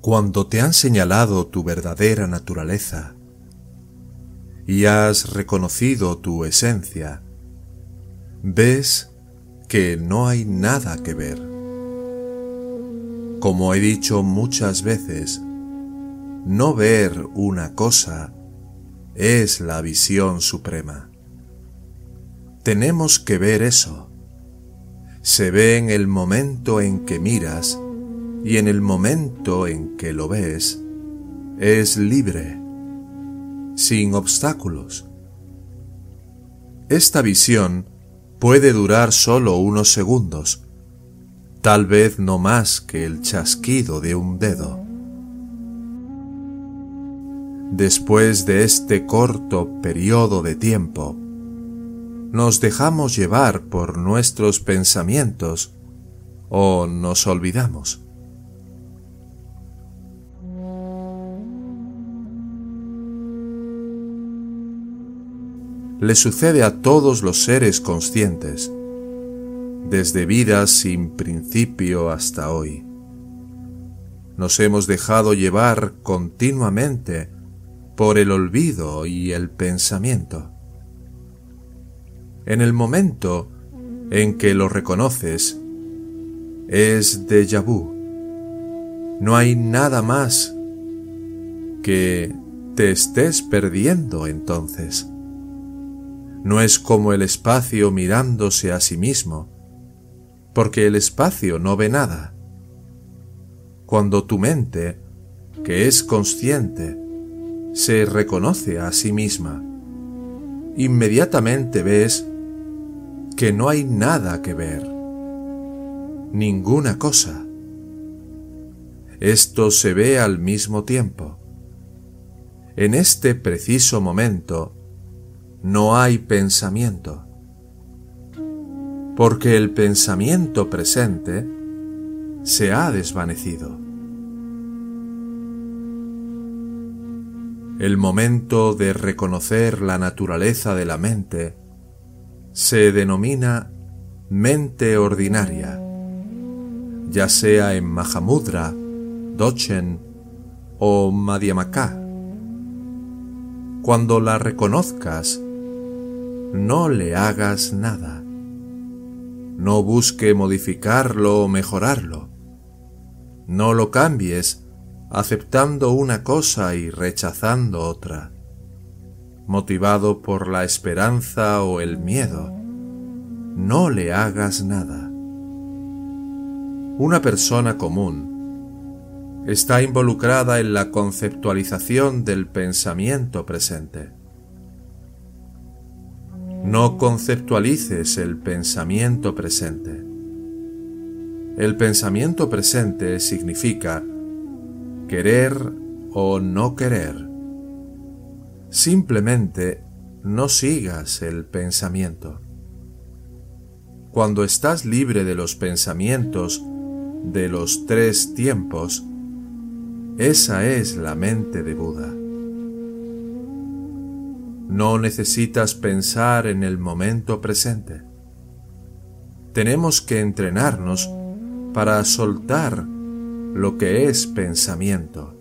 Cuando te han señalado tu verdadera naturaleza y has reconocido tu esencia, ves que no hay nada que ver. Como he dicho muchas veces, no ver una cosa es la visión suprema. Tenemos que ver eso. Se ve en el momento en que miras y en el momento en que lo ves, es libre, sin obstáculos. Esta visión puede durar solo unos segundos, tal vez no más que el chasquido de un dedo. Después de este corto periodo de tiempo, nos dejamos llevar por nuestros pensamientos o nos olvidamos. Le sucede a todos los seres conscientes, desde vidas sin principio hasta hoy. Nos hemos dejado llevar continuamente por el olvido y el pensamiento. En el momento en que lo reconoces, es déjà vu. No hay nada más que te estés perdiendo entonces. No es como el espacio mirándose a sí mismo, porque el espacio no ve nada. Cuando tu mente, que es consciente, se reconoce a sí misma, inmediatamente ves que no hay nada que ver, ninguna cosa. Esto se ve al mismo tiempo. En este preciso momento no hay pensamiento, porque el pensamiento presente se ha desvanecido. El momento de reconocer la naturaleza de la mente se denomina mente ordinaria, ya sea en Mahamudra, Dochen o Madhyamaka. Cuando la reconozcas, no le hagas nada. No busque modificarlo o mejorarlo. No lo cambies aceptando una cosa y rechazando otra, motivado por la esperanza o el miedo, no le hagas nada. Una persona común está involucrada en la conceptualización del pensamiento presente. No conceptualices el pensamiento presente. El pensamiento presente significa querer o no querer. Simplemente no sigas el pensamiento. Cuando estás libre de los pensamientos de los tres tiempos, esa es la mente de Buda. No necesitas pensar en el momento presente. Tenemos que entrenarnos para soltar lo que es pensamiento.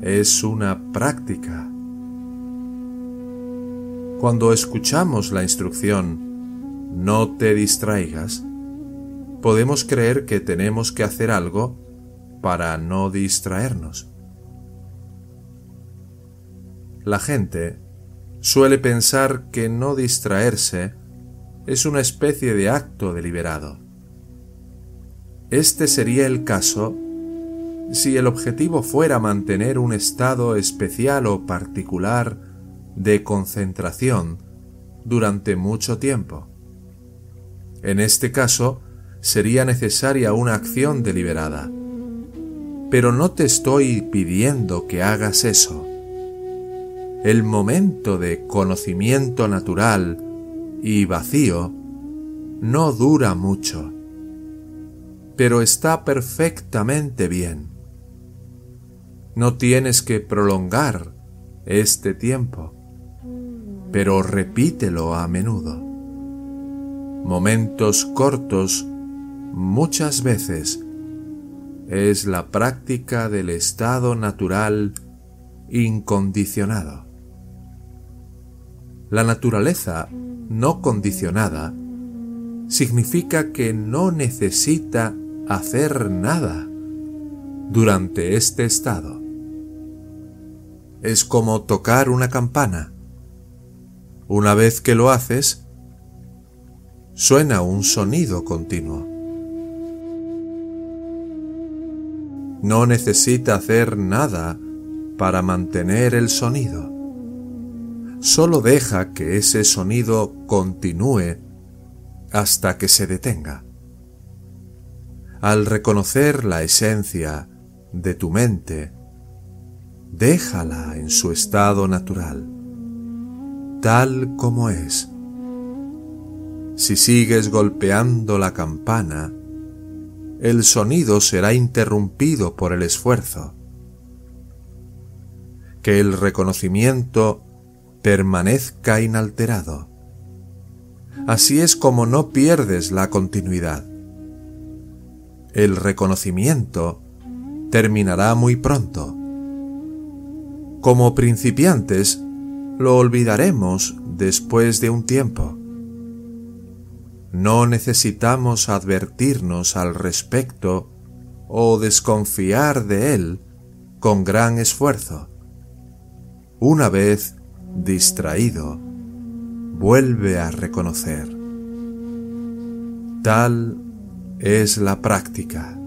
Es una práctica. Cuando escuchamos la instrucción, no te distraigas, podemos creer que tenemos que hacer algo para no distraernos. La gente suele pensar que no distraerse es una especie de acto deliberado. Este sería el caso si el objetivo fuera mantener un estado especial o particular de concentración durante mucho tiempo. En este caso, sería necesaria una acción deliberada. Pero no te estoy pidiendo que hagas eso. El momento de conocimiento natural y vacío no dura mucho pero está perfectamente bien. No tienes que prolongar este tiempo, pero repítelo a menudo. Momentos cortos muchas veces es la práctica del estado natural incondicionado. La naturaleza no condicionada significa que no necesita hacer nada durante este estado. Es como tocar una campana. Una vez que lo haces, suena un sonido continuo. No necesita hacer nada para mantener el sonido. Solo deja que ese sonido continúe hasta que se detenga. Al reconocer la esencia de tu mente, déjala en su estado natural, tal como es. Si sigues golpeando la campana, el sonido será interrumpido por el esfuerzo. Que el reconocimiento permanezca inalterado. Así es como no pierdes la continuidad. El reconocimiento terminará muy pronto. Como principiantes, lo olvidaremos después de un tiempo. No necesitamos advertirnos al respecto o desconfiar de él con gran esfuerzo. Una vez distraído, vuelve a reconocer. Tal es la práctica.